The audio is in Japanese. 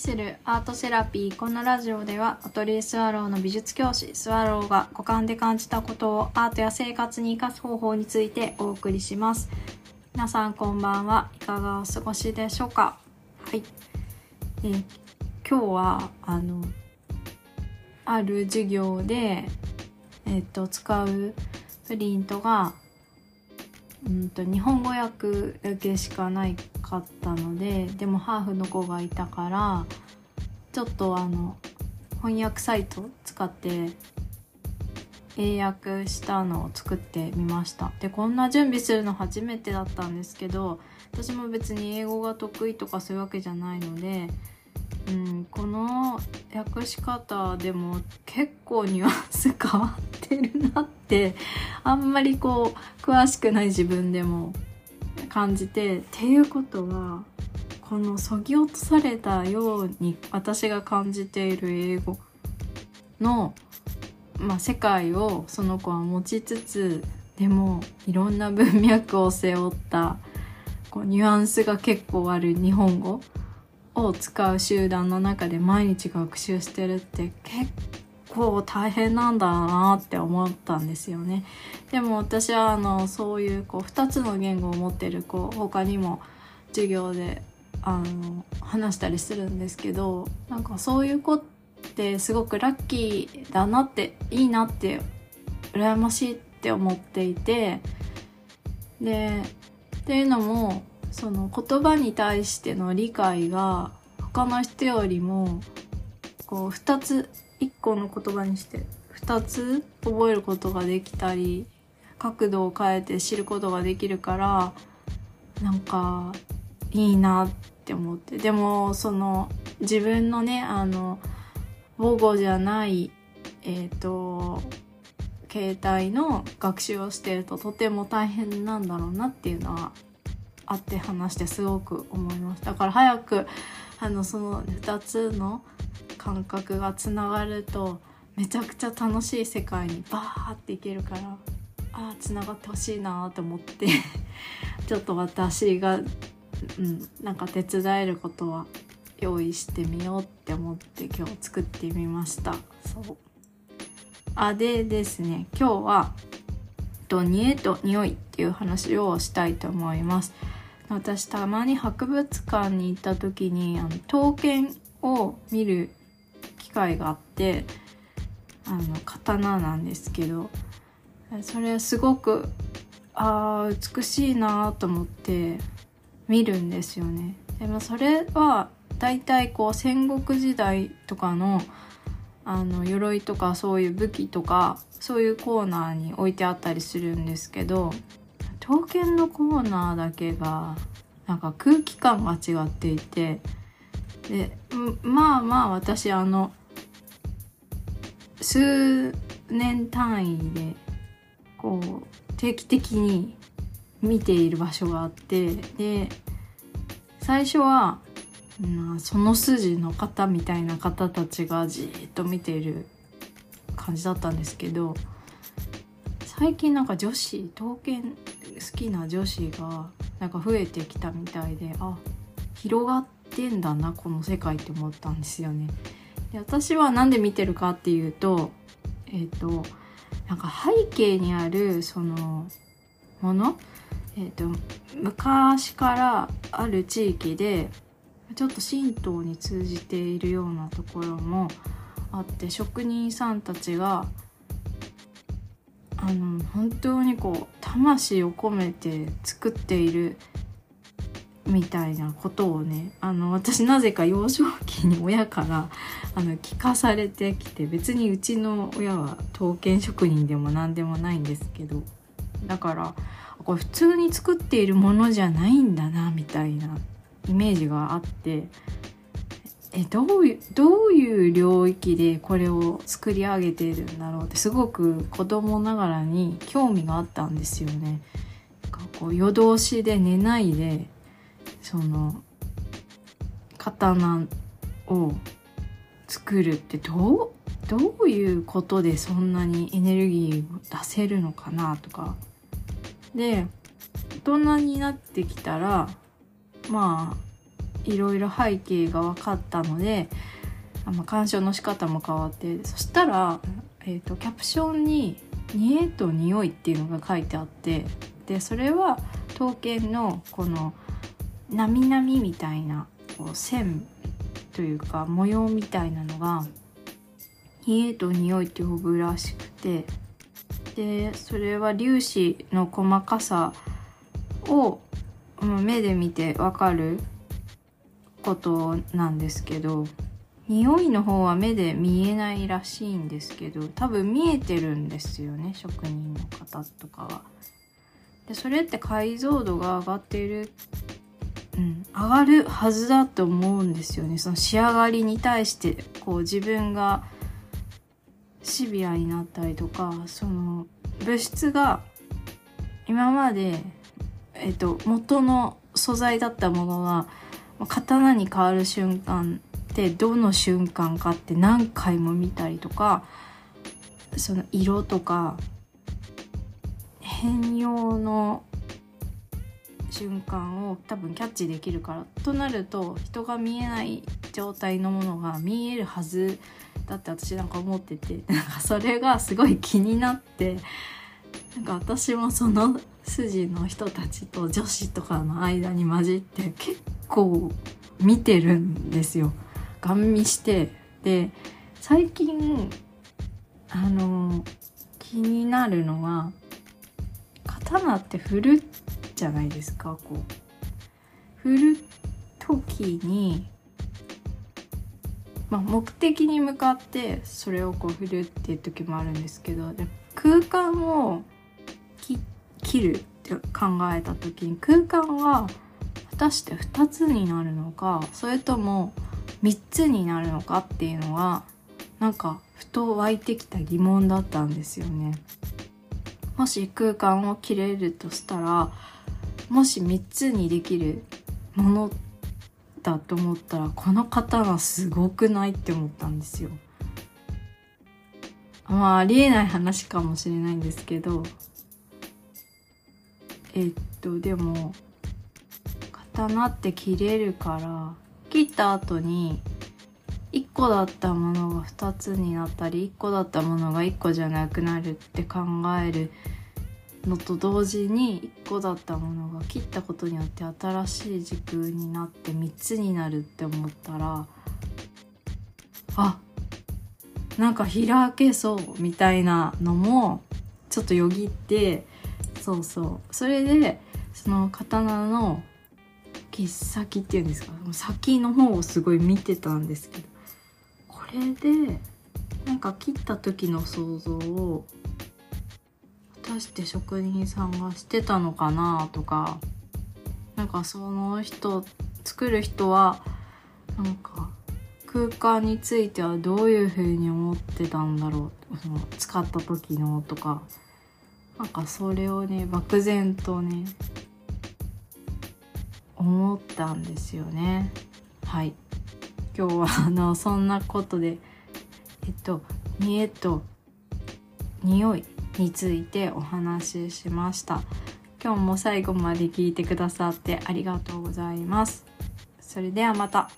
するアートセラピーこのラジオではアトリエスワローの美術教師スワローが五感で感じたことをアートや生活に生かす方法についてお送りします。皆さんこんばんはいかがお過ごしでしょうか？はい、えー、今日はあのある授業でえっ、ー、と使うプリントがうんと日本語訳だけしかないかったのででもハーフの子がいたからちょっとあの翻訳サイト使って英訳したのを作ってみました。でこんな準備するの初めてだったんですけど私も別に英語が得意とかそういうわけじゃないのでうん、この訳し方でも結構ニュアンス変わってるなってあんまりこう詳しくない自分でも感じてっていうことはこのそぎ落とされたように私が感じている英語の、まあ、世界をその子は持ちつつでもいろんな文脈を背負ったこうニュアンスが結構ある日本語を使う集団の中で毎日学習してるって結構大変なんだなって思ったんですよね。でも私はあのそういうこう2つの言語を持ってる子他にも授業であの話したりするんですけどなんかそういう子ってすごくラッキーだなっていいなって羨ましいって思っていてでっていうのもその言葉に対しての理解が他の人よりもこう2つ1個の言葉にして2つ覚えることができたり角度を変えて知ることができるからなんかいいなって思って。でもその自分のねあの母語じゃないえっ、ー、と携帯の学習をしてるととても大変なんだろうなっていうのはあって話してすごく思いますだから早くあのその2つの感覚がつながるとめちゃくちゃ楽しい世界にバーっていけるからああつながってほしいなと思って ちょっと私が、うん、なんか手伝えることは用意してみようって思って今日作ってみました。そう。あでですね今日はと煮えと匂いっていう話をしたいと思います。私たまに博物館に行った時にあの刀剣を見る機会があってあの刀なんですけどそれすごくあ美しいなと思って見るんですよね。でもそれは大体こう戦国時代とかのあの鎧とかそういう武器とかそういうコーナーに置いてあったりするんですけど刀剣のコーナーだけがなんか空気感が違っていてでまあまあ私あの数年単位でこう定期的に見ている場所があってで最初は、まあ、その筋の方みたいな方たちがじーっと見ている感じだったんですけど最近なんか女子刀剣好きな女子がなんか増えてきたみたいであ広がっててんだなこの世界って思ったんですよね。で私は何で見てるかっていうとえっ、ー、となんか背景にあるそのものえっ、ー、と昔からある地域でちょっと神道に通じているようなところもあって職人さんたちがあの本当にこう魂を込めて作っているみたいなことをねあの私なぜか幼少期に親からあの聞かされてきて別にうちの親は刀剣職人でも何でもないんですけどだからこれ普通に作っているものじゃないんだなみたいなイメージがあってえどういうどういう領域でこれを作り上げているんだろうってすごく子供ながらに興味があったんですよね。なんかこう夜通しで寝ないでその刀を作るってどうどういうことでそんなにエネルギーを出せるのかなとか。で大人になってきたらまあいろいろ背景が分かったのでまあ鑑賞の仕方も変わってそしたら、えーと、キャプションに「煮えと匂い」っていうのが書いてあってでそれは刀剣のこのなみなみみたいなこう線というか模様みたいなのが「冷えと匂い」って呼ぶらしくてでそれは粒子の細かさを目で見てわかることなんですけど匂いの方は目で見えないらしいんですけど多分見えてるんですよね職人の方とかは。でそれって解像度が上がっている、うん、上がるはずだと思うんですよね。その仕上がりに対してこう自分がシビアになったりとかその物質が今まで、えっと、元の素材だったものが刀に変わる瞬間ってどの瞬間かって何回も見たりとかその色とか変容の瞬間を多分キャッチできるからとなると人が見えない状態のものが見えるはずだって私なんか思ってて なんかそれがすごい気になってなんか私もその筋の人たちと女子とかの間に混じって結構見てるんですよ。ガン見してで最近あの気になるのは刀って振るじゃないですかこう振る時に、まあ、目的に向かってそれをこう振るっていう時もあるんですけど空間を切るって考えた時に空間は果たして2つになるのかそれとも3つになるのかっていうのはなんかふと湧いてきた疑問だったんですよね。もし空間を切れるとしたらもし3つにできるものだと思ったらこの刀すごくないって思ったんですよ。まあありえない話かもしれないんですけどえっとでも刀って切れるから切った後に1個だったものが2つになったり1個だったものが1個じゃなくなるって考えるのと同時に1個だったものが切ったことによって新しい軸になって3つになるって思ったらあなんか開けそうみたいなのもちょっとよぎってそうそう。それでその刀の切っ先っていうんですか先の方をすごい見てたんですけどこれでなんか切った時の想像を果たして職人さんがしてたのかなとかなんかその人作る人はなんか空間についてはどういう風に思ってたんだろうその使った時のとかなんかそれをね漠然とね思ったんですよね。はい。今日はあのそんなことでえっと見えと匂い。についてお話ししました今日も最後まで聞いてくださってありがとうございますそれではまた。